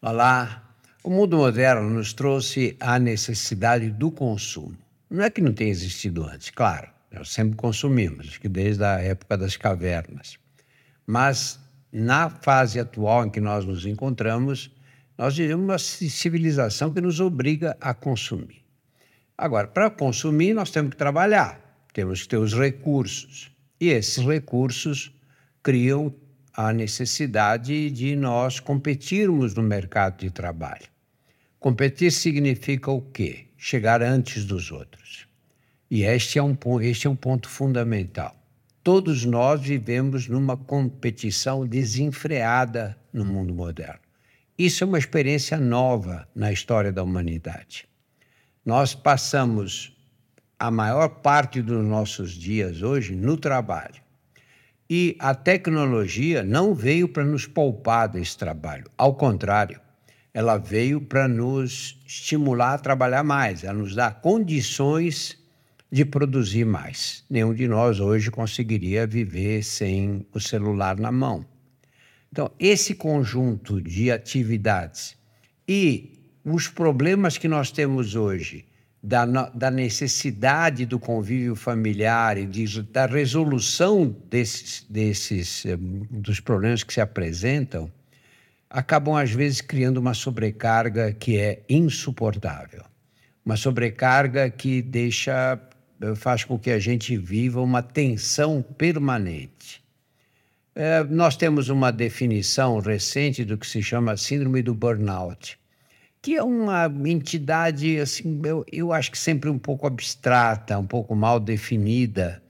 Olá. O mundo moderno nos trouxe a necessidade do consumo. Não é que não tenha existido antes, claro, nós sempre consumimos, que desde a época das cavernas. Mas na fase atual em que nós nos encontramos, nós vivemos uma civilização que nos obriga a consumir. Agora, para consumir, nós temos que trabalhar, temos que ter os recursos. E esses recursos criam a necessidade de nós competirmos no mercado de trabalho. Competir significa o quê? Chegar antes dos outros. E este é um, este é um ponto fundamental. Todos nós vivemos numa competição desenfreada no mundo moderno. Isso é uma experiência nova na história da humanidade. Nós passamos a maior parte dos nossos dias hoje no trabalho. E a tecnologia não veio para nos poupar desse trabalho, ao contrário, ela veio para nos estimular a trabalhar mais, ela nos dá condições de produzir mais. Nenhum de nós hoje conseguiria viver sem o celular na mão. Então, esse conjunto de atividades e os problemas que nós temos hoje da, da necessidade do convívio familiar e de, da resolução desses, desses eh, dos problemas que se apresentam acabam às vezes criando uma sobrecarga que é insuportável, uma sobrecarga que deixa faz com que a gente viva uma tensão permanente. É, nós temos uma definição recente do que se chama síndrome do burnout, que é uma entidade, assim, eu, eu acho que sempre um pouco abstrata, um pouco mal definida,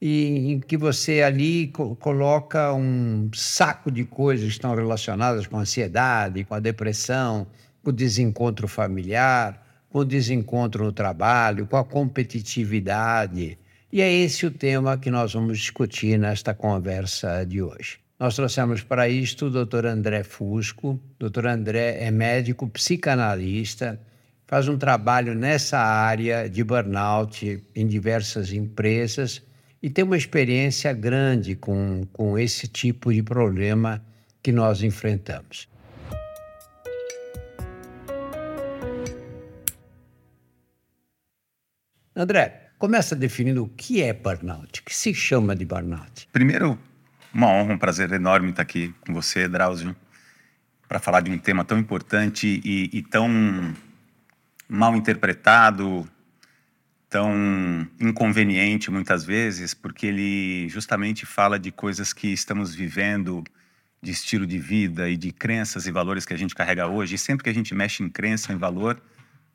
e em que você ali co coloca um saco de coisas que estão relacionadas com a ansiedade, com a depressão, com o desencontro familiar, com o desencontro no trabalho, com a competitividade. E é esse o tema que nós vamos discutir nesta conversa de hoje. Nós trouxemos para isto o Dr. André Fusco. Dr. André é médico psicanalista, faz um trabalho nessa área de burnout em diversas empresas e tem uma experiência grande com, com esse tipo de problema que nós enfrentamos. André, começa definindo o que é burnout, o que se chama de burnout. Primeiro, uma honra, um prazer enorme estar aqui com você, Drauzio, para falar de um tema tão importante e, e tão mal interpretado, tão inconveniente muitas vezes, porque ele justamente fala de coisas que estamos vivendo, de estilo de vida e de crenças e valores que a gente carrega hoje. E sempre que a gente mexe em crença, em valor,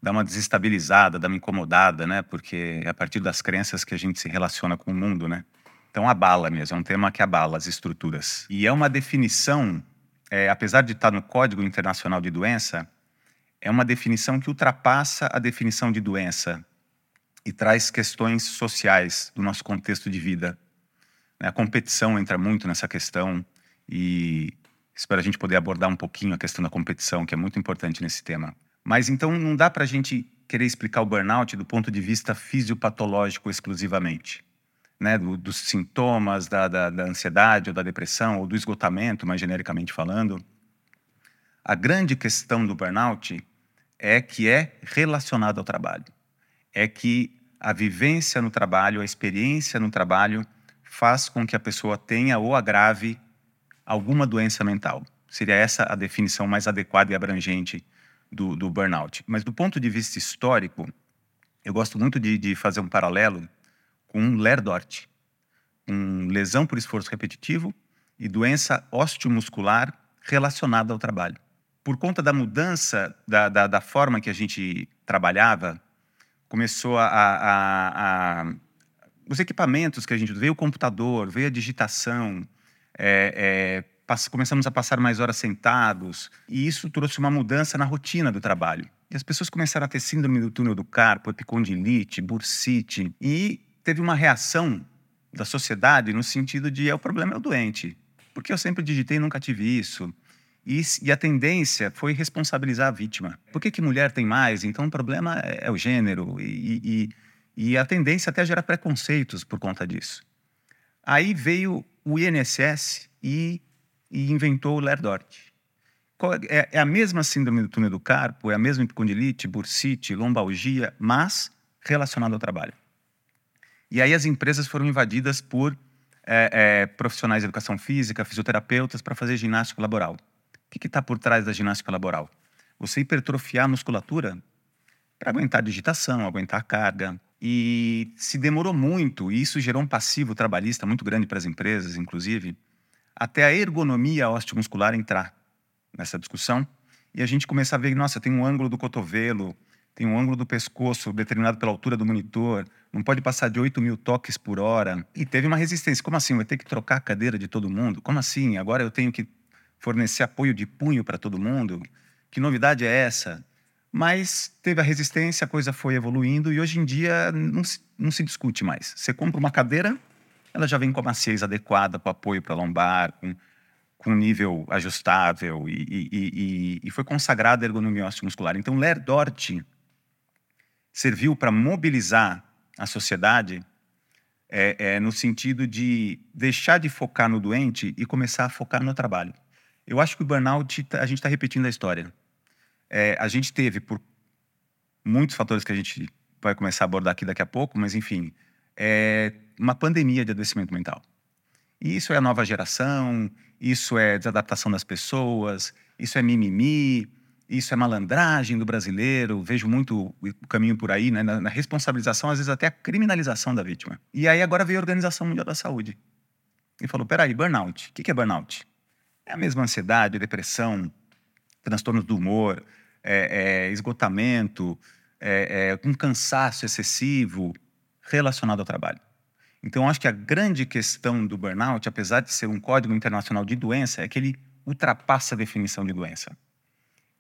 dá uma desestabilizada, dá uma incomodada, né? Porque é a partir das crenças que a gente se relaciona com o mundo, né? Então abala mesmo, é um tema que abala as estruturas. E é uma definição, é, apesar de estar no Código Internacional de Doença, é uma definição que ultrapassa a definição de doença e traz questões sociais do nosso contexto de vida. A competição entra muito nessa questão e espero a gente poder abordar um pouquinho a questão da competição, que é muito importante nesse tema. Mas então não dá para a gente querer explicar o burnout do ponto de vista fisiopatológico exclusivamente. Né, do, dos sintomas da, da, da, ansiedade ou da depressão ou do esgotamento, mais genericamente falando. A grande questão do burnout é que é relacionado ao trabalho. É que a vivência no trabalho, a experiência no trabalho, faz com que a pessoa tenha ou agrave alguma doença mental. Seria essa a definição mais adequada e abrangente do, do burnout. Mas do ponto de vista histórico, eu gosto muito de, de fazer um paralelo com Lerdort, com lesão por esforço repetitivo e doença osteomuscular relacionada ao trabalho. Por conta da mudança da, da, da forma que a gente trabalhava, começou a, a, a, os equipamentos que a gente veio o computador, veio a digitação, é, é, começamos a passar mais horas sentados, e isso trouxe uma mudança na rotina do trabalho. E as pessoas começaram a ter síndrome do túnel do carpo, epicondilite, bursite, e teve uma reação da sociedade no sentido de é o problema é o doente. Porque eu sempre digitei e nunca tive isso. E, e, a tendência foi responsabilizar a vítima. Por que, que mulher tem mais? Então o problema é, é o gênero. E, e, e, a tendência até gera preconceitos por conta disso. Aí veio o INSS e inventou o Lerdort. é, é, a mesma síndrome do túnel do carpo, é a mesma epicondilite, bursite, lombalgia, mas relacionada ao trabalho. E aí as empresas foram invadidas por é, é, profissionais de educação física, fisioterapeutas, para fazer ginástica laboral. O que está por trás da ginástica laboral? Você hipertrofiar a musculatura para aguentar a digitação, aguentar a carga. E se demorou muito, e isso gerou um passivo trabalhista muito grande para as empresas, inclusive, até a ergonomia osteomuscular entrar nessa discussão e a gente começar a ver, nossa, tem um ângulo do cotovelo, tem um ângulo do pescoço determinado pela altura do monitor, não pode passar de 8 mil toques por hora. E teve uma resistência. Como assim? Vai ter que trocar a cadeira de todo mundo? Como assim? Agora eu tenho que fornecer apoio de punho para todo mundo? Que novidade é essa? Mas teve a resistência, a coisa foi evoluindo e hoje em dia não se, não se discute mais. Você compra uma cadeira, ela já vem com a maciez adequada, com apoio para lombar, com, com nível ajustável e, e, e, e foi consagrada a ergonomia osteomuscular. Então, Lerdort serviu para mobilizar a sociedade é, é, no sentido de deixar de focar no doente e começar a focar no trabalho. Eu acho que o burnout, tá, a gente está repetindo a história. É, a gente teve, por muitos fatores que a gente vai começar a abordar aqui daqui a pouco, mas enfim, é uma pandemia de adoecimento mental. E isso é a nova geração, isso é desadaptação das pessoas, isso é mimimi, isso é malandragem do brasileiro, vejo muito o caminho por aí, né, na, na, responsabilização, às vezes até a criminalização da vítima. E aí agora veio a Organização Mundial da Saúde e falou: peraí, burnout. O que, é burnout? É a mesma ansiedade, depressão, transtornos do humor, é, é, esgotamento, é, é, um cansaço excessivo relacionado ao trabalho. Então, acho que a grande questão do burnout, apesar de ser um código internacional de doença, é que ele ultrapassa a definição de doença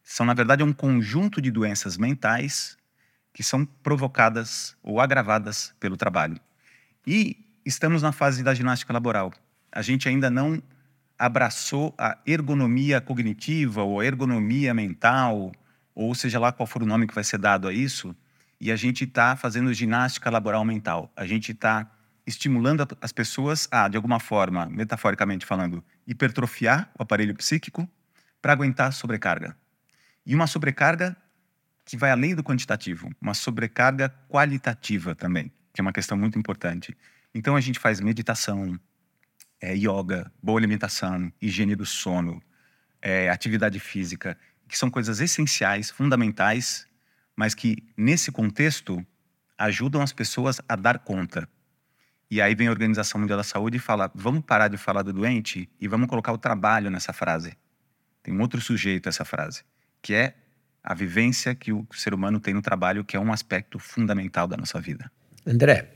são, na verdade, um conjunto de doenças mentais que são provocadas ou agravadas pelo trabalho. E estamos na fase da ginástica laboral. A gente ainda não abraçou a ergonomia cognitiva ou a ergonomia mental, ou seja lá qual for o nome que vai ser dado a isso, e a gente está fazendo ginástica laboral mental. A gente está estimulando as pessoas a, de alguma forma, metaforicamente falando, hipertrofiar o aparelho psíquico para aguentar a sobrecarga. E uma sobrecarga que vai além do quantitativo, uma sobrecarga qualitativa também, que é uma questão muito importante. Então a gente faz meditação, é, yoga, boa alimentação, higiene do sono, é, atividade física, que são coisas essenciais, fundamentais, mas que nesse contexto ajudam as pessoas a dar conta. E aí vem a Organização Mundial da Saúde e fala: vamos parar de falar do doente e vamos colocar o trabalho nessa frase. Tem um outro sujeito essa frase que é a vivência que o ser humano tem no trabalho, que é um aspecto fundamental da nossa vida. André,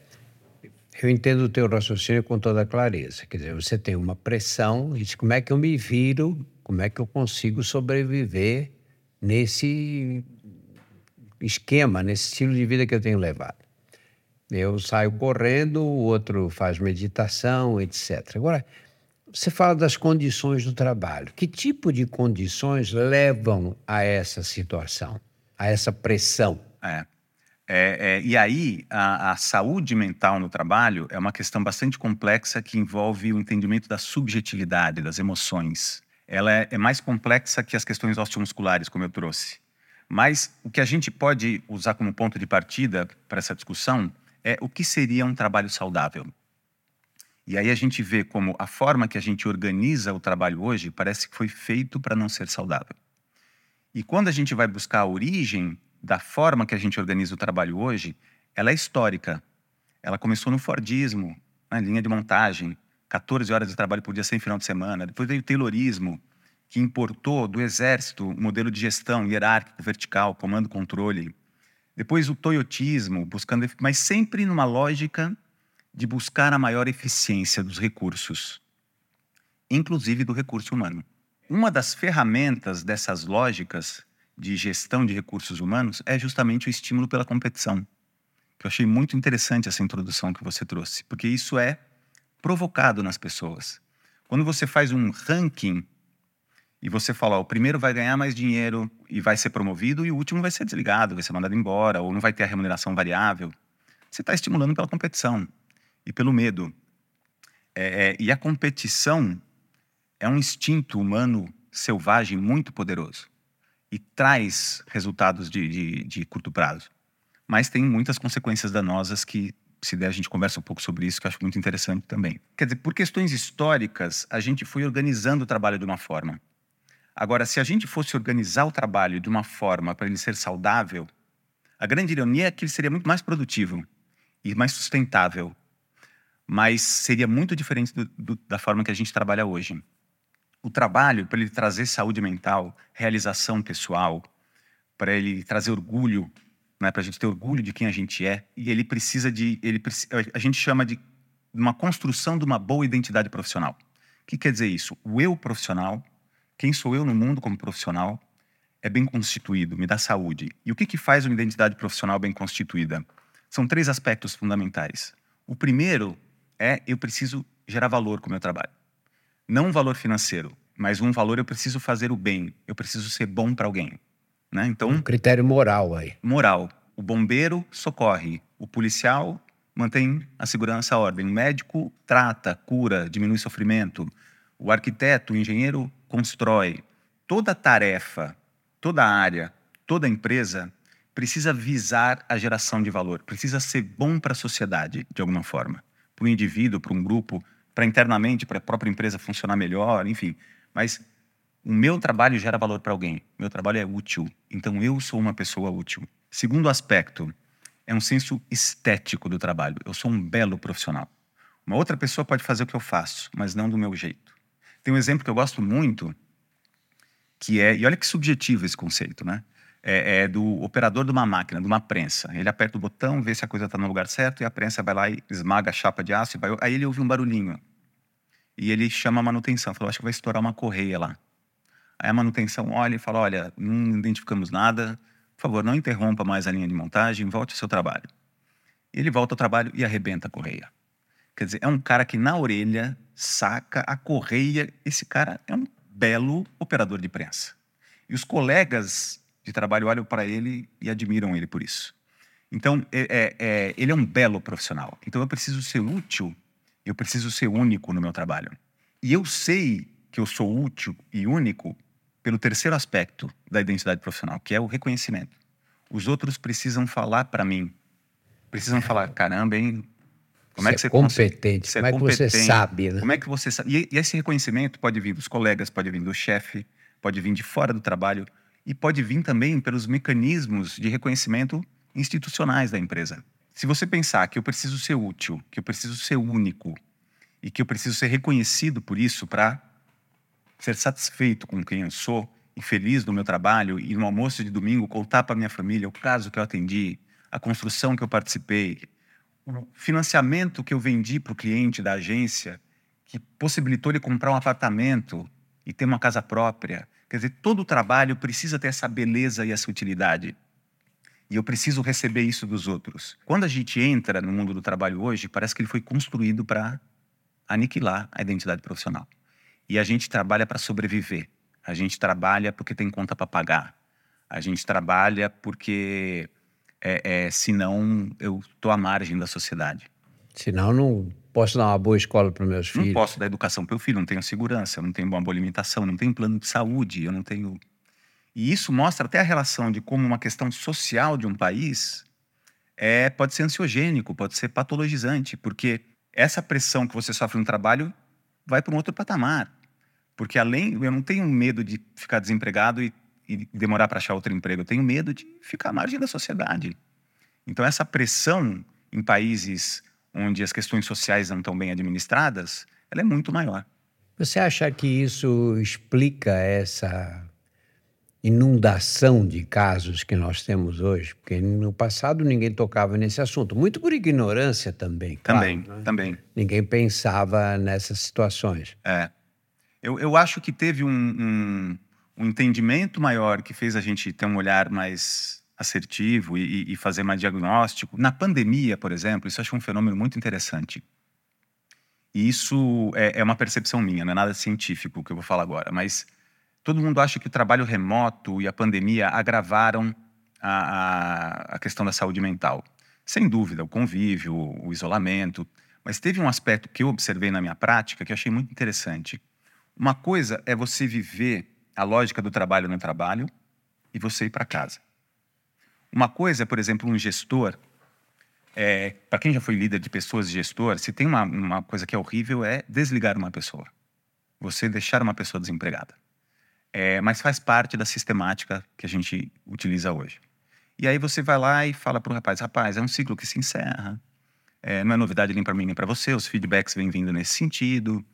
eu entendo o teu raciocínio com toda clareza. Quer dizer, você tem uma pressão e diz como é que eu me viro, como é que eu consigo sobreviver nesse esquema, nesse estilo de vida que eu tenho levado. Eu saio correndo, o outro faz meditação, etc. Agora, você fala das condições do trabalho. Que tipo de condições levam a essa situação, a essa pressão? É. É, é, e aí, a, a, saúde mental no trabalho é uma questão bastante complexa que envolve o entendimento da subjetividade, das emoções. Ela é, é mais complexa que as questões osteomusculares, como eu trouxe. Mas o que a gente pode usar como ponto de partida para essa discussão é o que seria um trabalho saudável. E aí a gente vê como a forma que a gente organiza o trabalho hoje parece que foi feito para não ser saudável. E quando a gente vai buscar a origem da forma que a gente organiza o trabalho hoje, ela é histórica. Ela começou no Fordismo, na linha de montagem, 14 horas de trabalho por dia sem final de semana. Depois veio o Taylorismo, que importou do exército o modelo de gestão hierárquico, vertical, comando-controle. Depois o toyotismo, buscando, mas sempre numa lógica de buscar a maior eficiência dos recursos, inclusive do recurso humano. Uma das ferramentas dessas lógicas de gestão de recursos humanos é justamente o estímulo pela competição. Que eu achei muito interessante essa introdução que você trouxe, porque isso é provocado nas pessoas. Quando você faz um ranking e você fala, o primeiro vai ganhar mais dinheiro e vai ser promovido e o último vai ser desligado, vai ser mandado embora ou não vai ter a remuneração variável, você está estimulando pela competição e pelo medo. É, é, e a competição é um instinto humano selvagem, muito poderoso e traz resultados de, de, de curto prazo. Mas tem muitas consequências danosas que, se der, a gente conversa um pouco sobre isso, que eu acho muito interessante também. Quer dizer, por questões históricas, a gente foi organizando o trabalho de uma forma. Agora, se a gente fosse organizar o trabalho de uma forma para ele ser saudável, a grande ironia é que ele seria muito mais produtivo e mais sustentável, mas seria muito diferente do, do, da forma que a gente trabalha hoje. O trabalho, para ele trazer saúde mental, realização pessoal, para ele trazer orgulho, né, para a gente ter orgulho de quem a gente é, e ele precisa de, ele a gente chama de uma construção de uma boa identidade profissional. O que quer dizer isso? O eu profissional, quem sou eu no mundo como profissional, é bem constituído, me dá saúde. E o que, que faz uma identidade profissional bem constituída? São três aspectos fundamentais. O primeiro é eu preciso gerar valor com o meu trabalho. Não um valor financeiro, mas um valor eu preciso fazer o bem, eu preciso ser bom para alguém. Né? Então, um critério moral aí. Moral. O bombeiro socorre, o policial mantém a segurança a ordem, o médico trata, cura, diminui sofrimento, o arquiteto, o engenheiro constrói. Toda tarefa toda área, toda empresa precisa visar a geração de valor, precisa ser bom para a sociedade, de alguma forma. Para o indivíduo, para um grupo, para internamente, para a própria empresa funcionar melhor, enfim. Mas o meu trabalho gera valor para alguém, meu trabalho é útil, então eu sou uma pessoa útil. Segundo aspecto, é um senso estético do trabalho. Eu sou um belo profissional. Uma outra pessoa pode fazer o que eu faço, mas não do meu jeito. Tem um exemplo que eu gosto muito, que é, e olha que subjetivo esse conceito, né? É, é, do operador de uma máquina, de uma prensa. Ele aperta o botão, vê se a coisa está no lugar certo e a prensa vai lá e esmaga a chapa de aço. Vai, aí ele ouve um barulhinho e ele chama a manutenção. Falou, acho que vai estourar uma correia lá. Aí a manutenção olha e fala, olha, não identificamos nada. Por favor, não interrompa mais a linha de montagem, volte ao seu trabalho. Ele volta ao trabalho e arrebenta a correia. Quer dizer, é um cara que na orelha saca a correia. Esse cara é um belo operador de prensa. E os colegas de trabalho olham para ele e admiram ele por isso. Então, é, é, é, ele é um belo profissional. Então, eu preciso ser útil, eu preciso ser único no meu trabalho. E eu sei que eu sou útil e único pelo terceiro aspecto da identidade profissional, que é o reconhecimento. Os outros precisam falar para mim, precisam falar: caramba, hein? Como é que você competente? Como é que você sabe, né? Como é que você sabe? E, e esse reconhecimento pode vir dos colegas, pode vir do chefe, pode vir de fora do trabalho e pode vir também pelos mecanismos de reconhecimento institucionais da empresa. Se você pensar que eu preciso ser útil, que eu preciso ser único e que eu preciso ser reconhecido por isso para ser satisfeito com quem eu sou e feliz no meu trabalho e no almoço de domingo contar para minha família o caso que eu atendi, a construção que eu participei, o financiamento que eu vendi para o cliente da agência, que possibilitou ele comprar um apartamento e ter uma casa própria. Quer dizer, todo o trabalho precisa ter essa beleza e essa utilidade. E eu preciso receber isso dos outros. Quando a gente entra no mundo do trabalho hoje, parece que ele foi construído para aniquilar a identidade profissional. E a gente trabalha para sobreviver. A gente trabalha porque tem conta para pagar. A gente trabalha porque é, é, senão eu estou à margem da sociedade. Senão não posso dar uma boa escola para meus filhos. Não posso dar educação para o filho, não tenho segurança, não tenho uma boa alimentação, não tenho plano de saúde, eu não tenho... E isso mostra até a relação de como uma questão social de um país é, pode ser ansiogênico, pode ser patologizante, porque essa pressão que você sofre no trabalho vai para um outro patamar. Porque além, eu não tenho medo de ficar desempregado e e demorar para achar outro emprego. Eu tenho medo de ficar à margem da sociedade. Então, essa pressão em países onde as questões sociais não estão bem administradas, ela é muito maior. Você acha que isso explica essa inundação de casos que nós temos hoje? Porque no passado ninguém tocava nesse assunto, muito por ignorância também. Também, claro, né? também. Ninguém pensava nessas situações. É. Eu, eu acho que teve um, um um entendimento maior que fez a gente ter um olhar mais assertivo e, e fazer mais diagnóstico. Na pandemia, por exemplo, isso eu acho um fenômeno muito interessante. E isso é, é, uma percepção minha, não é nada científico que eu vou falar agora, mas todo mundo acha que o trabalho remoto e a pandemia agravaram a, a, a questão da saúde mental. Sem dúvida, o convívio, o isolamento. Mas teve um aspecto que eu observei na minha prática que eu achei muito interessante. Uma coisa é você viver a lógica do trabalho no trabalho e você ir para casa. Uma coisa é, por exemplo, um gestor. É, para quem já foi líder de pessoas, gestor, se tem uma, uma coisa que é horrível é desligar uma pessoa. Você deixar uma pessoa desempregada. É, mas faz parte da sistemática que a gente utiliza hoje. E aí você vai lá e fala para o rapaz: rapaz, é um ciclo que se encerra. É, não é novidade nem para mim nem para você. Os feedbacks vêm vindo nesse sentido.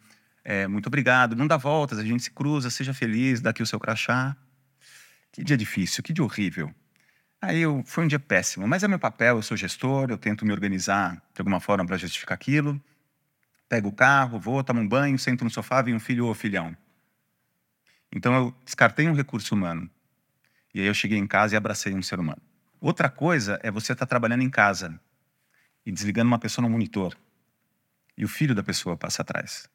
É, muito obrigado. Não dá voltas, a gente se cruza. Seja feliz, dá aqui o seu crachá. Que dia difícil, que dia horrível. Aí eu, foi um dia péssimo, mas é meu papel, eu sou gestor, eu tento me organizar de alguma forma para justificar aquilo. Pego o carro, vou, tomo um banho, sento no sofá, vem um filho ou filhão. Então eu descartei um recurso humano. E aí eu cheguei em casa e abracei um ser humano. Outra coisa é você estar tá trabalhando em casa e desligando uma pessoa no monitor e o filho da pessoa passa atrás.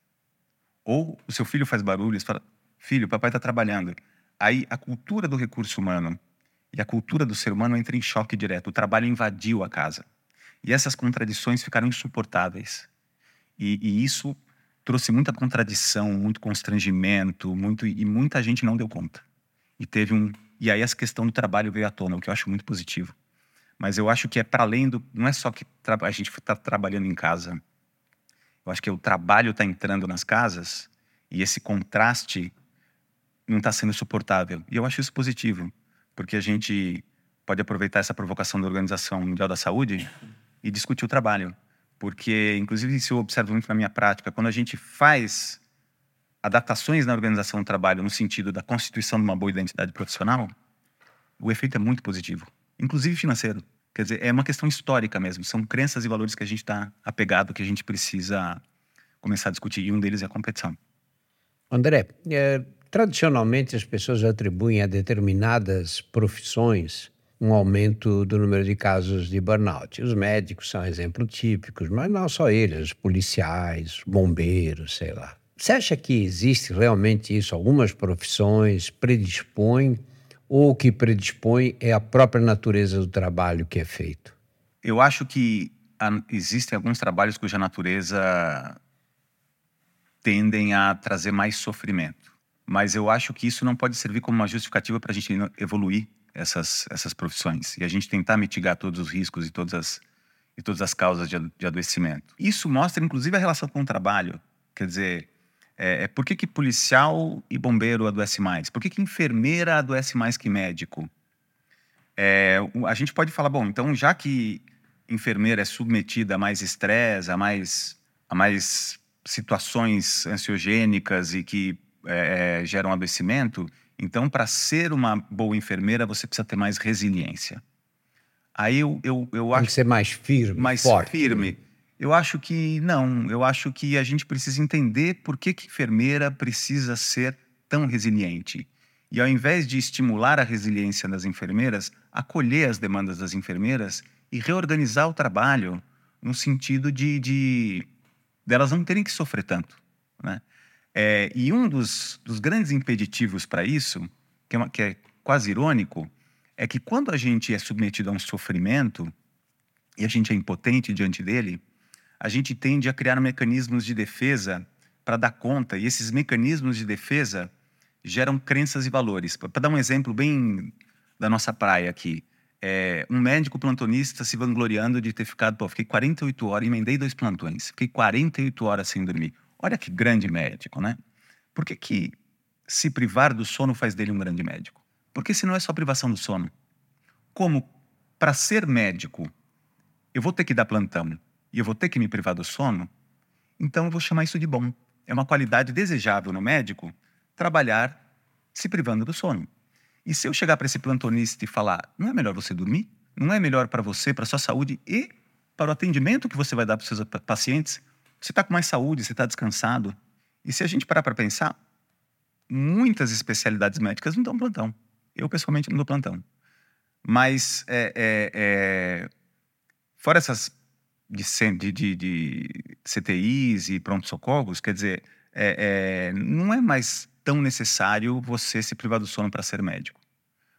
Ou o seu filho faz barulho e fala: Filho, papai está trabalhando. Aí a cultura do recurso humano e a cultura do ser humano entra em choque direto. O trabalho invadiu a casa. E essas contradições ficaram insuportáveis. E, e isso trouxe muita contradição, muito constrangimento, muito e muita gente não deu conta. E teve um e aí essa questão do trabalho veio à tona, o que eu acho muito positivo. Mas eu acho que é para além do. Não é só que a gente está trabalhando em casa. Eu acho que o trabalho está entrando nas casas e esse contraste não está sendo suportável. E eu acho isso positivo, porque a gente pode aproveitar essa provocação da Organização Mundial da Saúde e discutir o trabalho. Porque, inclusive, isso eu observo muito na minha prática, quando a gente faz adaptações na organização do trabalho no sentido da constituição de uma boa identidade profissional, o efeito é muito positivo, inclusive financeiro. Quer dizer, é uma questão histórica mesmo. São crenças e valores que a gente está apegado, que a gente precisa começar a discutir. E um deles é a competição. André, é, tradicionalmente as pessoas atribuem a determinadas profissões um aumento do número de casos de burnout. Os médicos são exemplos típicos, mas não só eles, os policiais, bombeiros, sei lá. Você acha que existe realmente isso? Algumas profissões predispõem ou o que predispõe é a própria natureza do trabalho que é feito? Eu acho que existem alguns trabalhos cuja natureza tendem a trazer mais sofrimento. Mas eu acho que isso não pode servir como uma justificativa para a gente evoluir essas, essas profissões e a gente tentar mitigar todos os riscos e todas as, e todas as causas de, de adoecimento. Isso mostra, inclusive, a relação com o trabalho. Quer dizer, é, é, por que, que policial e bombeiro adoece mais? Por que, que enfermeira adoece mais que médico? É, a gente pode falar, bom, então já que enfermeira é submetida a mais estresse, a mais, a mais situações ansiogênicas e que é, é geram adoecimento, então para ser uma boa enfermeira você precisa ter mais resiliência. Aí eu, eu, eu acho. Tem que ser mais firme. Mais forte. firme. Eu acho que não. Eu acho que a gente precisa entender por que, que enfermeira precisa ser tão resiliente. E ao invés de estimular a resiliência das enfermeiras, acolher as demandas das enfermeiras e reorganizar o trabalho no sentido de, de delas não terem que sofrer tanto. Né? É, e um dos, dos grandes impeditivos para isso, que é, uma, que é quase irônico, é que quando a gente é submetido a um sofrimento e a gente é impotente diante dele, a gente tende a criar mecanismos de defesa para dar conta, e esses mecanismos de defesa geram crenças e valores. Para dar um exemplo bem da nossa praia aqui, é, um médico plantonista se vangloriando de ter ficado, pô, fiquei 48 horas, emendei dois plantões, fiquei 48 horas sem dormir. Olha que grande médico, né? Por que, que se privar do sono faz dele um grande médico? Porque se não é só privação do sono. Como para ser médico, eu vou ter que dar plantão, e eu vou ter que me privar do sono, então eu vou chamar isso de bom. É uma qualidade desejável no médico trabalhar se privando do sono. E se eu chegar para esse plantonista e falar, não é melhor você dormir? Não é melhor para você, para sua saúde e para o atendimento que você vai dar para os seus pacientes? Você está com mais saúde, você está descansado. E se a gente parar para pensar, muitas especialidades médicas não dão plantão. Eu, pessoalmente, não dou plantão. Mas, é, é, é, fora essas de, de, de CTIs e pronto-socorros, quer dizer, é, é, não é mais tão necessário você se privar do sono para ser médico.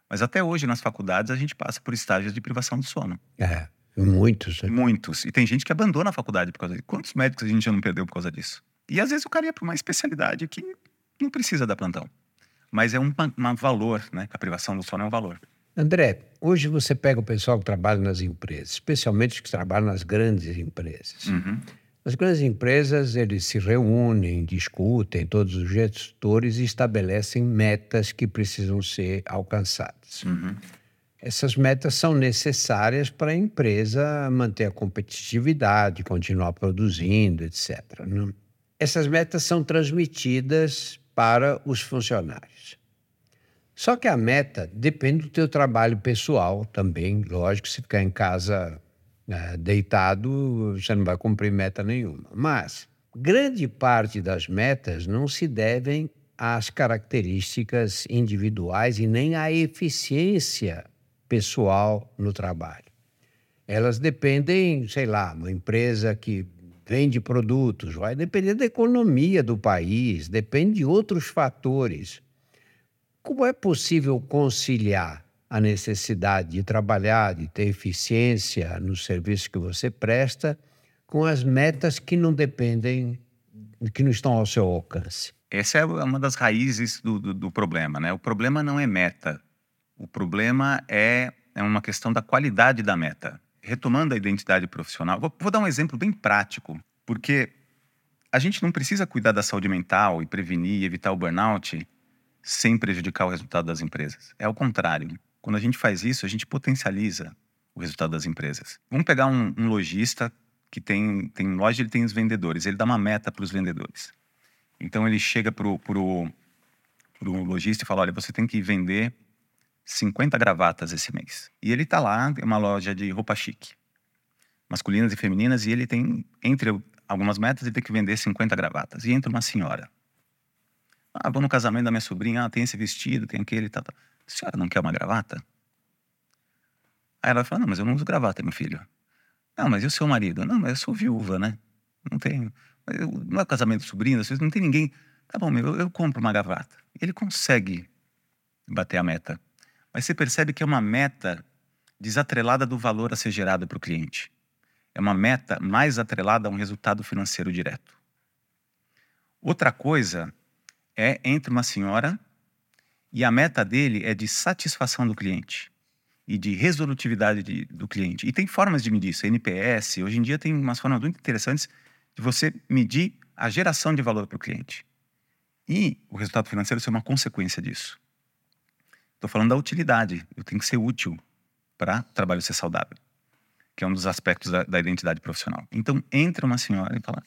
Mas até hoje, nas faculdades, a gente passa por estágios de privação do sono. É, muitos. Né? Muitos. E tem gente que abandona a faculdade por causa disso. Quantos médicos a gente já não perdeu por causa disso? E às vezes o cara ia para uma especialidade que não precisa dar plantão. mas é um, um valor, né? A privação do sono é um valor. André, hoje você pega o pessoal que trabalha nas empresas, especialmente os que trabalham nas grandes empresas. Uhum. As grandes empresas, eles se reúnem, discutem todos os gestores e estabelecem metas que precisam ser alcançadas. Uhum. Essas metas são necessárias para a empresa manter a competitividade, continuar produzindo, etc. Né? Essas metas são transmitidas para os funcionários. Só que a meta depende do teu trabalho pessoal também. Lógico, se ficar em casa né, deitado, você não vai cumprir meta nenhuma. Mas grande parte das metas não se devem às características individuais e nem à eficiência pessoal no trabalho. Elas dependem, sei lá, uma empresa que vende produtos, vai depender da economia do país, depende de outros fatores. Como é possível conciliar a necessidade de trabalhar, de ter eficiência no serviço que você presta, com as metas que não dependem, que não estão ao seu alcance? Essa é uma das raízes do, do, do problema, né? O problema não é meta. O problema é, é uma questão da qualidade da meta. Retomando a identidade profissional, vou, vou dar um exemplo bem prático, porque a gente não precisa cuidar da saúde mental e prevenir e evitar o burnout sem prejudicar o resultado das empresas. É o contrário. Quando a gente faz isso, a gente potencializa o resultado das empresas. Vamos pegar um, um lojista que tem, tem loja, ele tem os vendedores, ele dá uma meta para os vendedores. Então ele chega para o lojista e fala: olha, você tem que vender 50 gravatas esse mês. E ele está lá, é uma loja de roupa chique, masculinas e femininas, e ele tem, entre algumas metas, ele tem que vender 50 gravatas. E entra uma senhora. Ah, vou no casamento da minha sobrinha, ah, tem esse vestido, tem aquele, tá, tá. A senhora não quer uma gravata? Aí ela fala, não, mas eu não uso gravata, meu filho. Não, mas e o seu marido? Não, mas eu sou viúva, né? Não tenho. Eu, não é casamento de vezes não tem ninguém. Tá bom, meu, eu, eu compro uma gravata. Ele consegue bater a meta. Mas você percebe que é uma meta desatrelada do valor a ser gerado para o cliente. É uma meta mais atrelada a um resultado financeiro direto. Outra coisa é entre uma senhora e a meta dele é de satisfação do cliente e de resolutividade de, do cliente. E tem formas de medir isso, NPS. Hoje em dia tem umas formas muito interessantes de você medir a geração de valor para o cliente. E o resultado financeiro é uma consequência disso. Estou falando da utilidade. Eu tenho que ser útil para o trabalho ser saudável, que é um dos aspectos da, da identidade profissional. Então, entra uma senhora e fala: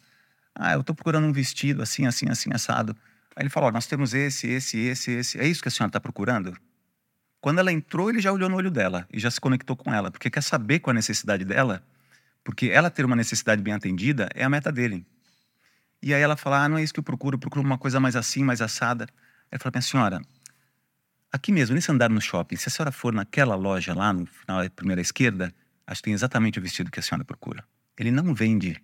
Ah, eu estou procurando um vestido assim, assim, assim, assado. Aí ele falou: Nós temos esse, esse, esse, esse. É isso que a senhora está procurando? Quando ela entrou, ele já olhou no olho dela e já se conectou com ela, porque quer saber qual a necessidade dela, porque ela ter uma necessidade bem atendida é a meta dele. E aí ela fala: Ah, não é isso que eu procuro, eu procuro uma coisa mais assim, mais assada. Ele fala: Minha senhora, aqui mesmo, nesse andar no shopping, se a senhora for naquela loja lá no final da primeira esquerda, acho que tem exatamente o vestido que a senhora procura. Ele não vende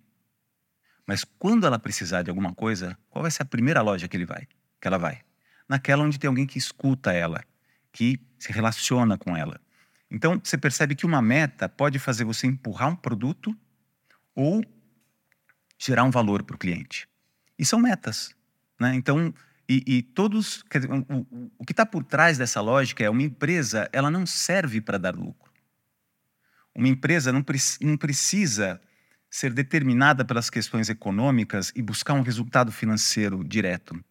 mas quando ela precisar de alguma coisa, qual vai ser a primeira loja que ele vai? Que ela vai? Naquela onde tem alguém que escuta ela, que se relaciona com ela. Então, você percebe que uma meta pode fazer você empurrar um produto ou gerar um valor para o cliente. E são metas. Né? Então, e, e todos. Dizer, o, o, que está por trás dessa lógica é uma empresa, ela não serve para dar lucro. Uma empresa não, pre, não precisa ser determinada pelas questões econômicas e buscar um resultado financeiro direto.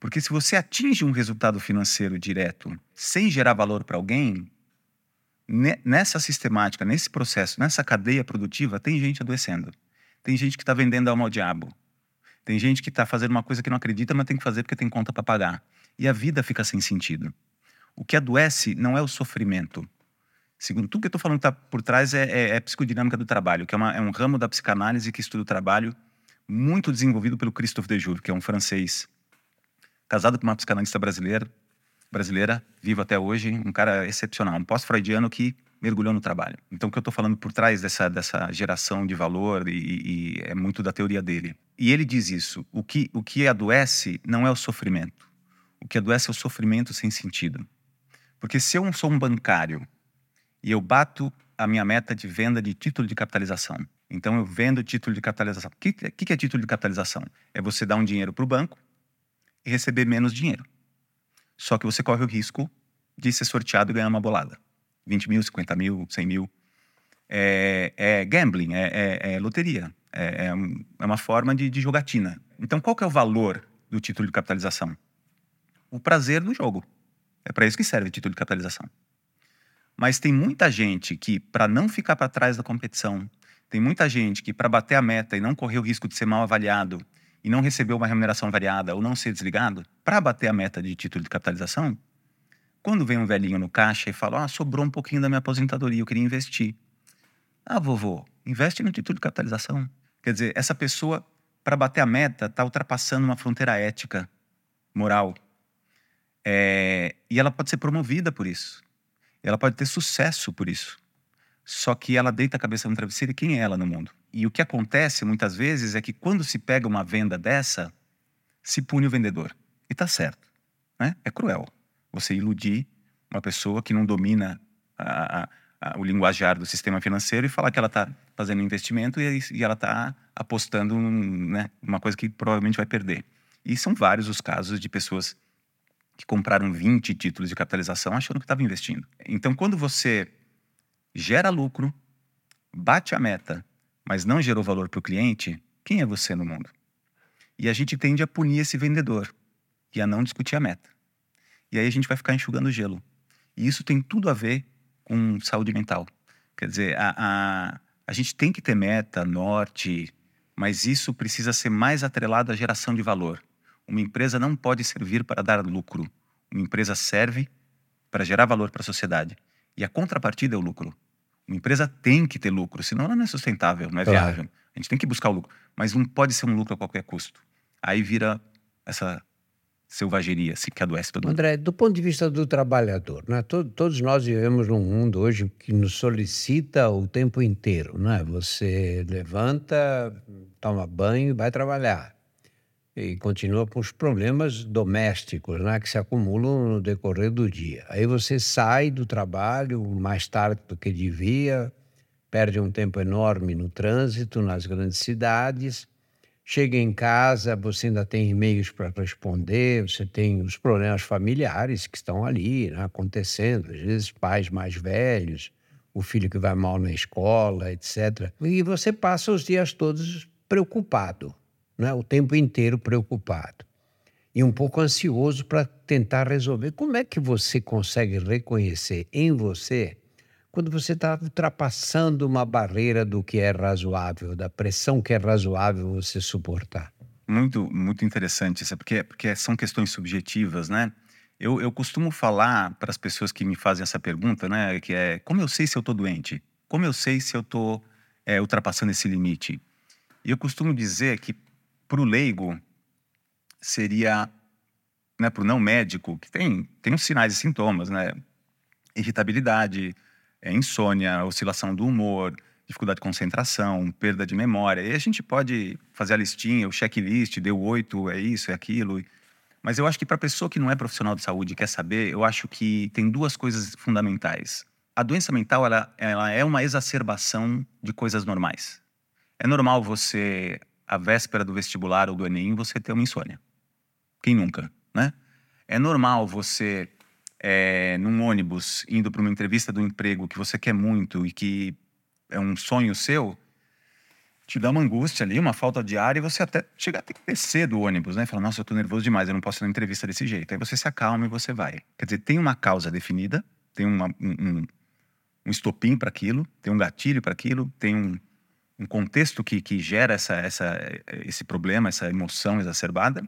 Porque se você atinge um resultado financeiro direto sem gerar valor para alguém, nessa sistemática, nesse processo, nessa cadeia produtiva, tem gente adoecendo. Tem gente que está vendendo alma ao diabo. Tem gente que está fazendo uma coisa que não acredita, mas tem que fazer porque tem conta para pagar. E a vida fica sem sentido. O que adoece não é o sofrimento, Segundo tudo que eu estou falando que está por trás é, é, é, psicodinâmica do trabalho, que é, uma, é, um ramo da psicanálise que estuda o trabalho muito desenvolvido pelo Christophe Dejour, que é um francês casado com uma psicanalista brasileira, brasileira, vivo até hoje, um cara excepcional, um pós-freudiano que mergulhou no trabalho. Então, o que eu estou falando por trás dessa, dessa geração de valor e, e, é muito da teoria dele. E ele diz isso: o que, o que adoece não é o sofrimento. O que adoece é o sofrimento sem sentido. Porque se eu sou um bancário e eu bato a minha meta de venda de título de capitalização. Então eu vendo título de capitalização. O que, que, é título de capitalização? É você dar um dinheiro para o banco e receber menos dinheiro. Só que você corre o risco de ser sorteado e ganhar uma bolada. 20 mil, 50 mil, 100 mil. É, é gambling, é, é, é loteria. É, é, é, uma forma de, de jogatina. Então, qual que é o valor do título de capitalização? O prazer do jogo. É para isso que serve o título de capitalização. Mas tem muita gente que, para não ficar para trás da competição, tem muita gente que, para bater a meta e não correr o risco de ser mal avaliado e não receber uma remuneração variada ou não ser desligado, para bater a meta de título de capitalização, quando vem um velhinho no caixa e fala: Ah, sobrou um pouquinho da minha aposentadoria, eu queria investir. Ah, vovô, investe no título de capitalização. Quer dizer, essa pessoa, para bater a meta, está ultrapassando uma fronteira ética, moral. É, e ela pode ser promovida por isso. Ela pode ter sucesso por isso. Só que ela deita a cabeça no travesseiro e quem é ela no mundo? E o que acontece muitas vezes é que quando se pega uma venda dessa, se pune o vendedor. E tá certo. Né? É cruel você iludir uma pessoa que não domina a, a, a, o linguajar do sistema financeiro e falar que ela está fazendo investimento e, e ela está apostando né, uma coisa que provavelmente vai perder. E são vários os casos de pessoas que compraram 20 títulos de capitalização achando que estavam investindo. Então, quando você gera lucro, bate a meta, mas não gerou valor para o cliente, quem é você no mundo? E a gente tende a punir esse vendedor e a não discutir a meta. E aí a gente vai ficar enxugando gelo. E isso tem tudo a ver com saúde mental. Quer dizer, a, a, a gente tem que ter meta, norte, mas isso precisa ser mais atrelado à geração de valor. Uma empresa não pode servir para dar lucro. Uma empresa serve para gerar valor para a sociedade. E a contrapartida é o lucro. Uma empresa tem que ter lucro, senão ela não é sustentável, não é claro. viável. A gente tem que buscar o lucro, mas não pode ser um lucro a qualquer custo. Aí vira essa selvageria se que adoece todo mundo. André, do ponto de vista do trabalhador, né? Todo, todos nós vivemos num mundo hoje que nos solicita o tempo inteiro, não é? Você levanta, toma banho e vai trabalhar e continua com os problemas domésticos né, que se acumulam no decorrer do dia. Aí você sai do trabalho mais tarde do que devia, perde um tempo enorme no trânsito, nas grandes cidades. Chega em casa, você ainda tem e-mails para responder, você tem os problemas familiares que estão ali né, acontecendo, às vezes pais mais velhos, o filho que vai mal na escola, etc. E você passa os dias todos preocupado né? o tempo inteiro preocupado e um pouco ansioso para tentar resolver. Como é que você consegue reconhecer em você quando você está ultrapassando uma barreira do que é razoável, da pressão que é razoável você suportar? Muito, muito interessante isso, porque, porque são questões subjetivas, né? Eu, eu costumo falar para as pessoas que me fazem essa pergunta, né? Que é como eu sei se eu estou doente? Como eu sei se eu estou é, ultrapassando esse limite? E eu costumo dizer que para o leigo, seria, né, para o não médico, que tem, tem sinais e sintomas, né? Irritabilidade, é, insônia, oscilação do humor, dificuldade de concentração, perda de memória. E a gente pode fazer a listinha, o checklist, deu oito, é isso, é aquilo. Mas eu acho que para a pessoa que não é profissional de saúde e quer saber, eu acho que tem duas coisas fundamentais. A doença mental ela, ela é uma exacerbação de coisas normais. É normal você a véspera do vestibular ou do Enem, você ter uma insônia. Quem nunca, né? É normal você, é, num ônibus, indo para uma entrevista do emprego que você quer muito e que é um sonho seu, te dá uma angústia ali, uma falta de ar, e você até chega a ter que descer do ônibus, né? Fala, nossa, eu tô nervoso demais, eu não posso ir na entrevista desse jeito. Aí você se acalma e você vai. Quer dizer, tem uma causa definida, tem uma, um, um, um estopim para aquilo, tem um gatilho para aquilo, tem um, um contexto que, que gera essa, essa, esse problema, essa emoção exacerbada,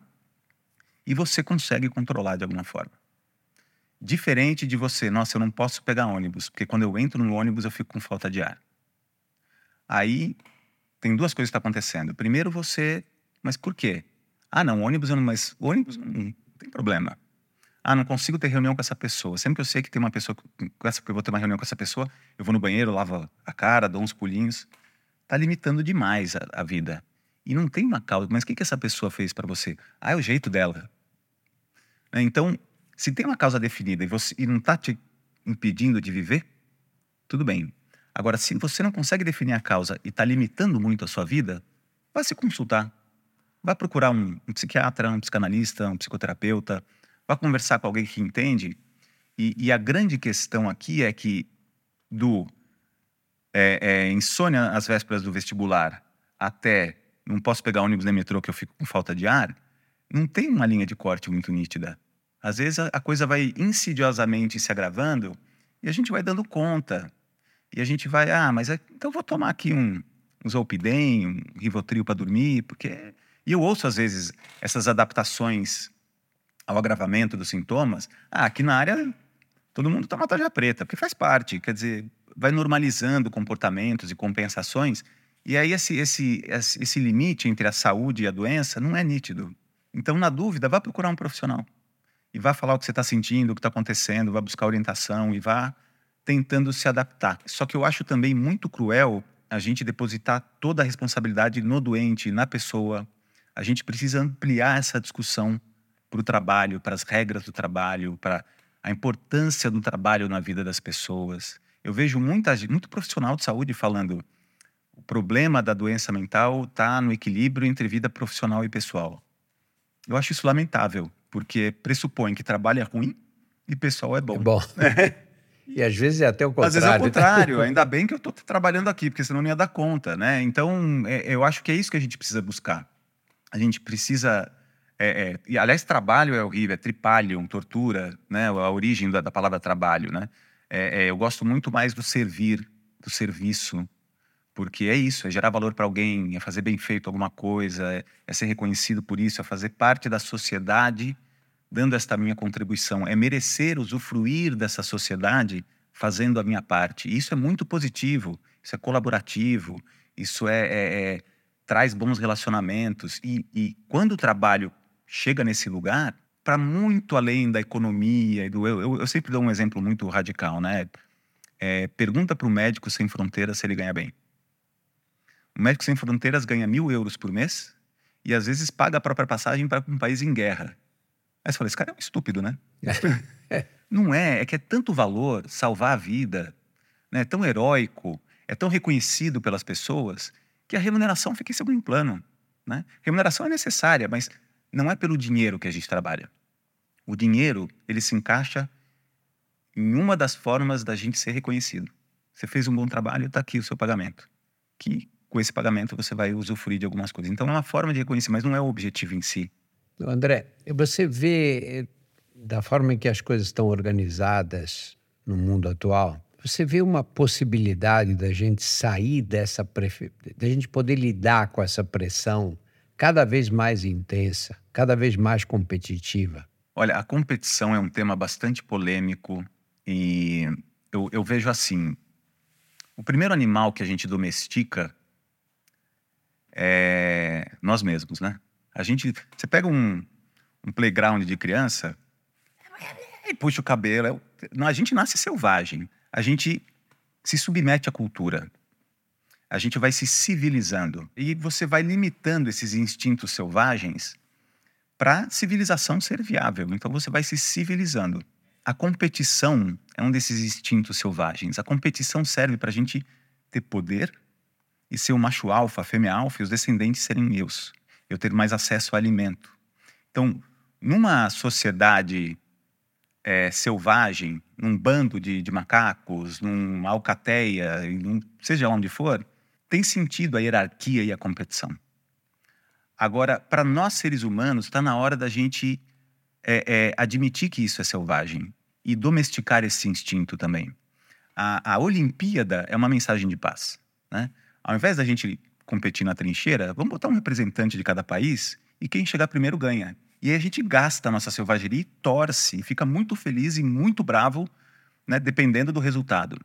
e você consegue controlar de alguma forma. Diferente de você, nossa, eu não posso pegar ônibus, porque quando eu entro no ônibus eu fico com falta de ar. Aí tem duas coisas que estão tá acontecendo. Primeiro você, mas por quê? Ah, não, ônibus não, mas ônibus não tem problema. Ah, não consigo ter reunião com essa pessoa. Sempre que eu sei que tem uma pessoa com essa, que eu vou ter uma reunião com essa pessoa, eu vou no banheiro, lavo a cara, dou uns pulinhos está limitando demais a, a, vida. E não tem uma causa. Mas o que, que essa pessoa fez para você? Ah, é o jeito dela. Né, então, se tem uma causa definida e, você, e não está te impedindo de viver, tudo bem. Agora, se você não consegue definir a causa e está limitando muito a sua vida, vá se consultar. Vá procurar um, um psiquiatra, um psicanalista, um psicoterapeuta. vá conversar com alguém que entende. E, e a grande questão aqui é que do é, é, insônia às vésperas do vestibular até não posso pegar ônibus nem metrô que eu fico com falta de ar, não tem uma linha de corte muito nítida. Às vezes a, a coisa vai insidiosamente se agravando e a gente vai dando conta. E a gente vai, ah, mas é, então vou tomar aqui um, um Zolpidem, um Rivotril para dormir, porque... E eu ouço às vezes essas adaptações ao agravamento dos sintomas. Ah, aqui na área todo mundo toma tarja preta, porque faz parte. Quer dizer, vai normalizando comportamentos e compensações. E aí esse, esse, esse limite entre a saúde e a doença não é nítido. Então, na dúvida, vá procurar um profissional. E vá falar o que você está sentindo, o que está acontecendo, vá buscar orientação e vá tentando se adaptar. Só que eu acho também muito cruel a gente depositar toda a responsabilidade no doente, na pessoa. A gente precisa ampliar essa discussão para o trabalho, para as regras do trabalho, para a importância do trabalho na vida das pessoas. Eu vejo muita, muito profissional de saúde falando o problema da doença mental está no equilíbrio entre vida profissional e pessoal. Eu acho isso lamentável, porque pressupõe que trabalho é ruim e pessoal é bom. É bom. E às vezes é até o contrário. Às vezes é o contrário. Ainda bem que eu estou trabalhando aqui, porque senão não ia dar conta, né? Então, é, eu acho que é isso que a gente precisa buscar. A gente precisa... É, é, e, aliás, trabalho é horrível, é tripalium, tortura, né? A origem da, da palavra trabalho, né? É, é, eu gosto muito mais do servir, do serviço, porque é isso, é gerar valor para alguém, é fazer bem feito alguma coisa, é, é, ser reconhecido por isso, é fazer parte da sociedade dando esta minha contribuição, é merecer usufruir dessa sociedade fazendo a minha parte. Isso é muito positivo, isso é colaborativo, isso é, é, é traz bons relacionamentos. E, e, quando o trabalho chega nesse lugar, para muito além da economia, do, eu, eu, sempre dou um exemplo muito radical, né? É, pergunta para o médico sem fronteiras se ele ganha bem. O Médico Sem Fronteiras ganha mil euros por mês e às vezes paga a própria passagem para um país em guerra. Aí você fala, esse cara é um estúpido, né? Não é, é que é tanto valor salvar a vida, né? é tão heróico, é tão reconhecido pelas pessoas, que a remuneração fica em segundo plano. Né? Remuneração é necessária, mas não é pelo dinheiro que a gente trabalha. O dinheiro, ele se encaixa em uma das formas da gente ser reconhecido. Você fez um bom trabalho, está aqui o seu pagamento. Que com esse pagamento você vai usufruir de algumas coisas. Então é uma forma de reconhecer, mas não é o objetivo em si. André, você vê eh, da forma em que as coisas estão organizadas no mundo atual, você vê uma possibilidade da gente sair dessa prefe... da gente poder lidar com essa pressão cada vez mais intensa, cada vez mais competitiva? Olha, a competição é um tema bastante polêmico e eu, eu vejo assim: o primeiro animal que a gente domestica é nós mesmos, né? A gente, você pega um, um playground de criança e puxa o cabelo. É, a gente nasce selvagem. A gente se submete à cultura. A gente vai se civilizando. E você vai limitando esses instintos selvagens para a civilização ser viável. Então você vai se civilizando. A competição é um desses instintos selvagens. A competição serve para a gente ter poder e ser o macho alfa, a fêmea alfa e os descendentes serem meus. Eu ter mais acesso ao alimento. Então, numa sociedade é, selvagem, num bando de, de, macacos, numa alcateia, num, seja lá onde for, tem sentido a hierarquia e a competição. Agora, para nós seres humanos, está na hora da gente é, é, admitir que isso é selvagem e domesticar esse instinto também. A, a Olimpíada é uma mensagem de paz. Né? Ao invés da gente competir na trincheira, vamos botar um representante de cada país e quem chegar primeiro ganha. E aí a gente gasta a nossa selvageria e torce, e fica muito feliz e muito bravo, né, dependendo do resultado.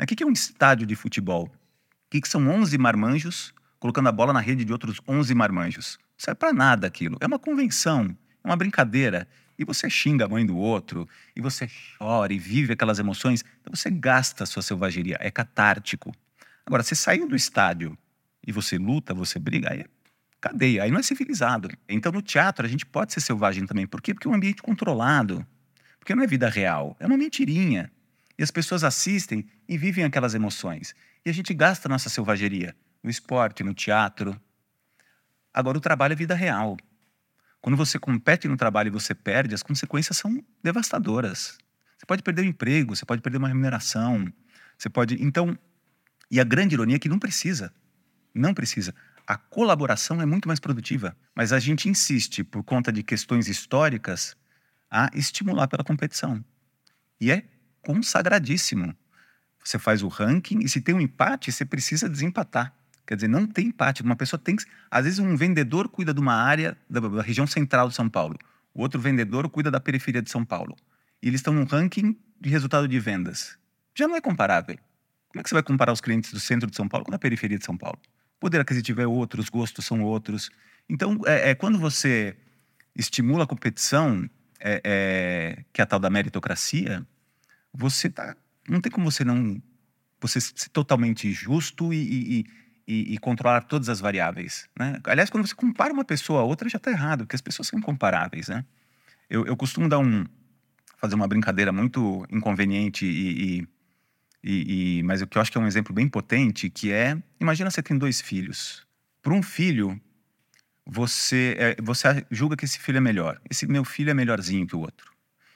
O que é um estádio de futebol? O que são 11 marmanjos colocando a bola na rede de outros 11 marmanjos? Não serve para nada aquilo. É uma convenção, é uma brincadeira. E você xinga a mãe do outro, e você chora e vive aquelas emoções. Então você gasta a sua selvageria, é catártico. Agora, você saiu do estádio e você luta, você briga, aí é cadeia, aí não é civilizado. Então, no teatro, a gente pode ser selvagem também. Por quê? Porque é um ambiente controlado. Porque não é vida real, é uma mentirinha. E as pessoas assistem e vivem aquelas emoções. E a gente gasta a nossa selvageria no esporte, no teatro. Agora, o trabalho é vida real. Quando você compete no trabalho e você perde, as consequências são devastadoras. Você pode perder o emprego, você pode perder uma remuneração, você pode. Então, e a grande ironia é que não precisa. Não precisa. A colaboração é muito mais produtiva, mas a gente insiste, por conta de questões históricas, a estimular pela competição. E é consagradíssimo. Você faz o ranking e se tem um empate, você precisa desempatar. Quer dizer, não tem empate. Uma pessoa tem que. Às vezes, um vendedor cuida de uma área da, da região central de São Paulo. O outro vendedor cuida da periferia de São Paulo. E eles estão num ranking de resultado de vendas. Já não é comparável. Como é que você vai comparar os clientes do centro de São Paulo com a periferia de São Paulo? O poder aquisitivo é outro, os gostos são outros. Então, é, é quando você estimula a competição, é, é, que é a tal da meritocracia, você tá, não tem como você não você ser totalmente justo e, e, e controlar todas as variáveis. Né? Aliás, quando você compara uma pessoa a outra, já está errado, porque as pessoas são incomparáveis. Né? Eu, eu costumo dar um, fazer uma brincadeira muito inconveniente e, e, e, mas o que eu acho que é um exemplo bem potente, que é, imagina você tem dois filhos. Para um filho, você, é, você julga que esse filho é melhor. Esse meu filho é melhorzinho que o outro.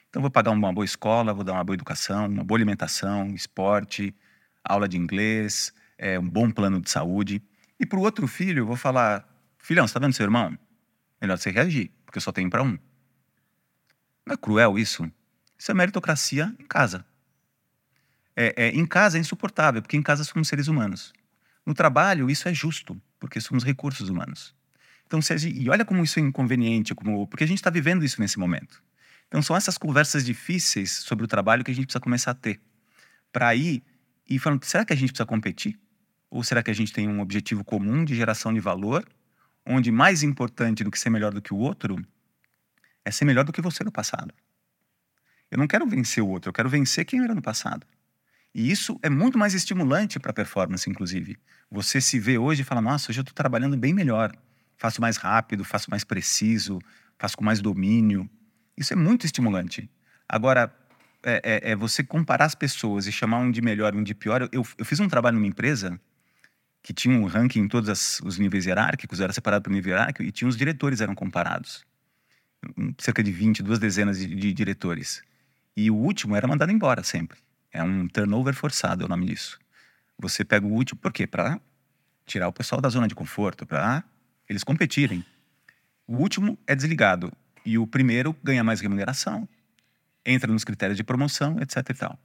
Então vou pagar uma boa escola, vou dar uma boa educação, uma boa alimentação, esporte, aula de inglês, é, um bom plano de saúde. E para o outro filho, eu vou falar: filhão, você está vendo seu irmão? Melhor você reagir, porque eu só tenho para um. Não é cruel isso? Isso é meritocracia em casa. É, é, em casa é insuportável, porque em casa somos seres humanos. No trabalho, isso é justo, porque somos recursos humanos. Então, se e olha como isso é inconveniente, como, porque a gente está vivendo isso nesse momento. Então, são essas conversas difíceis sobre o trabalho que a gente precisa começar a ter. Para ir e falando, será que a gente precisa competir? Ou será que a gente tem um objetivo comum de geração de valor, onde mais importante do que ser melhor do que o outro é ser melhor do que você no passado? Eu não quero vencer o outro, eu quero vencer quem era no passado. E isso é muito mais estimulante para a performance, inclusive. Você se vê hoje e fala: nossa, hoje eu estou trabalhando bem melhor. Faço mais rápido, faço mais preciso, faço com mais domínio. Isso é muito estimulante. Agora, é, é, é você comparar as pessoas e chamar um de melhor e um de pior. Eu, eu fiz um trabalho numa empresa que tinha um ranking em todos as, os níveis hierárquicos, era separado por nível hierárquico, e tinha os diretores eram comparados. Cerca de 20, duas dezenas de, de diretores. E o último era mandado embora sempre. É um turnover forçado, é o nome disso. Você pega o último, por quê? Para tirar o pessoal da zona de conforto, para eles competirem. O último é desligado e o primeiro ganha mais remuneração, entra nos critérios de promoção, etc e tal.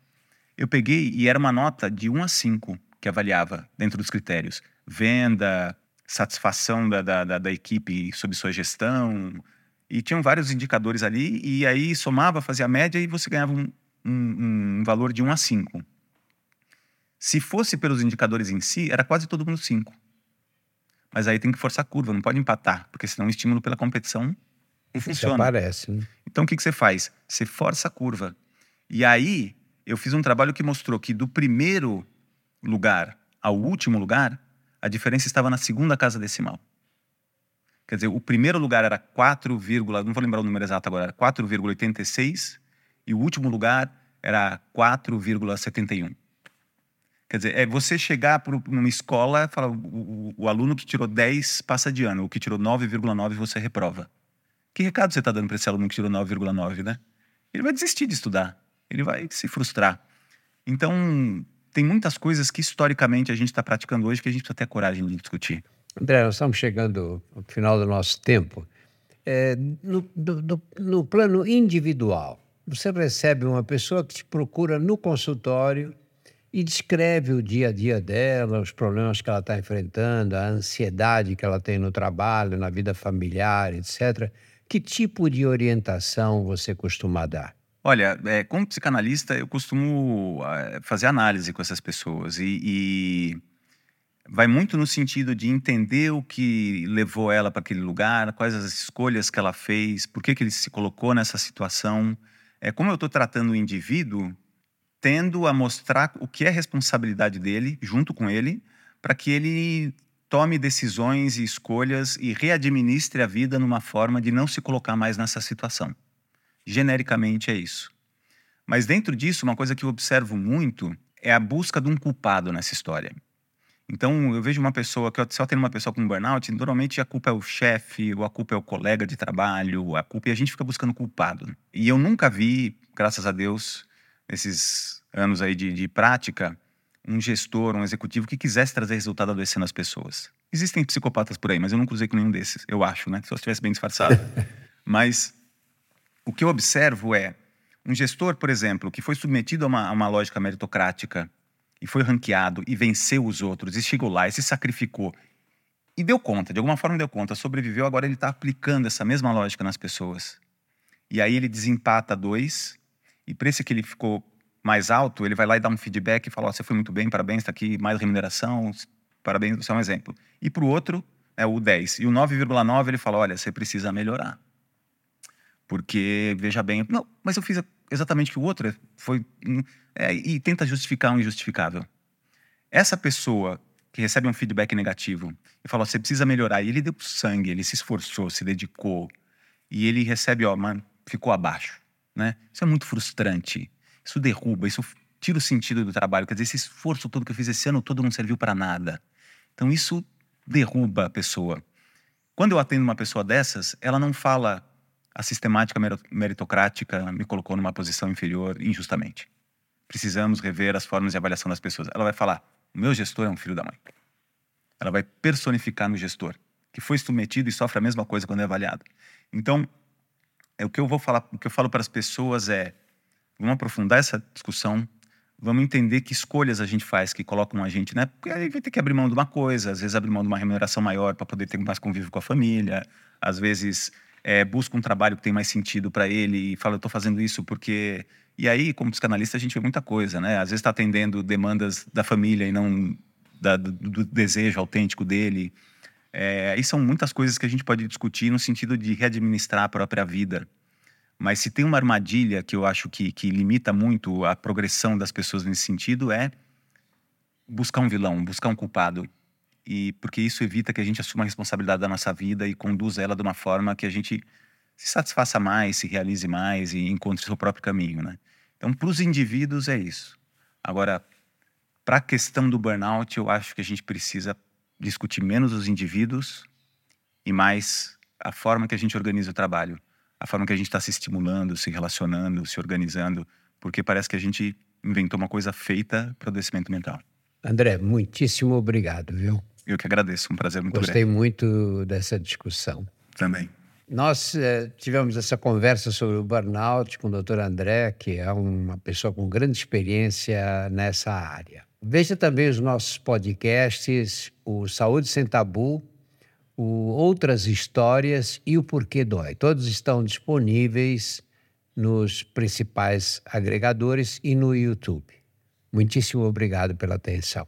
Eu peguei e era uma nota de 1 a 5 que avaliava dentro dos critérios. Venda, satisfação da, da, da, da equipe sob sua gestão, e tinham vários indicadores ali, e aí somava, fazia a média e você ganhava um, um, um valor de 1 a 5. Se fosse pelos indicadores em si, era quase todo mundo 5. Mas aí tem que forçar a curva, não pode empatar, porque senão o estímulo pela competição não funciona. Aparece. Né? Então o que, que você faz? Você força a curva. E aí eu fiz um trabalho que mostrou que do primeiro lugar ao último lugar, a diferença estava na segunda casa decimal. Quer dizer, o primeiro lugar era 4, não vou lembrar o número exato agora, era 4,86 e o último lugar era 4,71. Quer dizer, é você chegar para uma escola falar, o, o, o, aluno que tirou 10 passa de ano, o que tirou 9,9 você reprova. Que recado você está dando para esse aluno que tirou 9,9, né? Ele vai desistir de estudar, ele vai se frustrar. Então, tem muitas coisas que historicamente a gente está praticando hoje que a gente precisa ter coragem de discutir. André, nós estamos chegando ao final do nosso tempo. É, no, no plano individual, você recebe uma pessoa que te procura no consultório e descreve o dia a dia dela, os problemas que ela está enfrentando, a ansiedade que ela tem no trabalho, na vida familiar, etc. Que tipo de orientação você costuma dar? Olha, é, como psicanalista, eu costumo é, fazer análise com essas pessoas e, e vai muito no sentido de entender o que levou ela para aquele lugar, quais as escolhas que ela fez, por que, que ele se colocou nessa situação é como eu estou tratando o indivíduo, tendo a mostrar o que é responsabilidade dele, junto com ele, para que ele tome decisões e escolhas e readministre a vida numa forma de não se colocar mais nessa situação. Genericamente é isso. Mas dentro disso, uma coisa que eu observo muito é a busca de um culpado nessa história. Então, eu vejo uma pessoa que só tem uma pessoa com burnout, normalmente a culpa é o chefe, ou a culpa é o colega de trabalho, a culpa e a gente fica buscando culpado. E eu nunca vi, graças a Deus, esses anos aí de, de prática, um gestor, um executivo que quisesse trazer resultado adoecendo as pessoas. Existem psicopatas por aí, mas eu não cruzei com nenhum desses, eu acho, né? Se eu estivesse bem disfarçado. mas o que eu observo é um gestor, por exemplo, que foi submetido a uma, a uma lógica meritocrática e foi ranqueado e venceu os outros e chegou lá e se sacrificou e deu conta, de alguma forma deu conta, sobreviveu, agora ele está aplicando essa mesma lógica nas pessoas. E aí ele desempata dois e para esse que ele ficou mais alto, ele vai lá e dá um feedback e fala: oh, você foi muito bem, parabéns, está aqui mais remuneração, parabéns, você é um exemplo. E para o outro, é o 10. E o 9,9 ele fala: olha, você precisa melhorar. Porque, veja bem, não, mas eu fiz exatamente o que o outro foi. Hum, é, e tenta justificar o injustificável. Essa pessoa que recebe um feedback negativo e fala: você precisa melhorar, e ele deu sangue, ele se esforçou, se dedicou, e ele recebe, ó, mano, ficou abaixo. Né? Isso é muito frustrante. Isso derruba, isso tira o sentido do trabalho. Quer dizer, esse esforço todo que eu fiz esse ano todo não serviu para nada. Então, isso derruba a pessoa. Quando eu atendo uma pessoa dessas, ela não fala a sistemática meritocrática me colocou numa posição inferior injustamente. Precisamos rever as formas de avaliação das pessoas. Ela vai falar: o meu gestor é um filho da mãe. Ela vai personificar no gestor, que foi submetido e sofre a mesma coisa quando é avaliado. Então, é o que eu vou falar, o que eu falo para as pessoas é: vamos aprofundar essa discussão, vamos entender que escolhas a gente faz que colocam a gente, né? Porque aí vai ter que abrir mão de uma coisa, às vezes abrir mão de uma remuneração maior para poder ter mais convívio com a família, às vezes é, busca um trabalho que tem mais sentido para ele e fala, eu estou fazendo isso porque. E aí, como psicanalista, a gente vê muita coisa, né? Às vezes está atendendo demandas da família e não da, do, do, desejo autêntico dele. É, são muitas coisas que a gente pode discutir no sentido de readministrar a própria vida. Mas se tem uma armadilha que eu acho que, que limita muito a progressão das pessoas nesse sentido é buscar um vilão, buscar um culpado e porque isso evita que a gente assuma a responsabilidade da nossa vida e conduza ela de uma forma que a gente se satisfaça mais, se realize mais e encontre seu próprio caminho, né? Então, para os indivíduos é isso. Agora, para a questão do burnout, eu acho que a gente precisa discutir menos os indivíduos e mais a forma que a gente organiza o trabalho, a forma que a gente está se estimulando, se relacionando, se organizando, porque parece que a gente inventou uma coisa feita para o adoecimento mental. André, muitíssimo obrigado, viu? Eu que agradeço, um prazer muito Gostei grande. muito dessa discussão. Também. Nós eh, tivemos essa conversa sobre o burnout com o Dr. André, que é uma pessoa com grande experiência nessa área. Veja também os nossos podcasts, o Saúde Sem Tabu, o Outras Histórias e o Porquê Dói. Todos estão disponíveis nos principais agregadores e no YouTube. Muitíssimo obrigado pela atenção.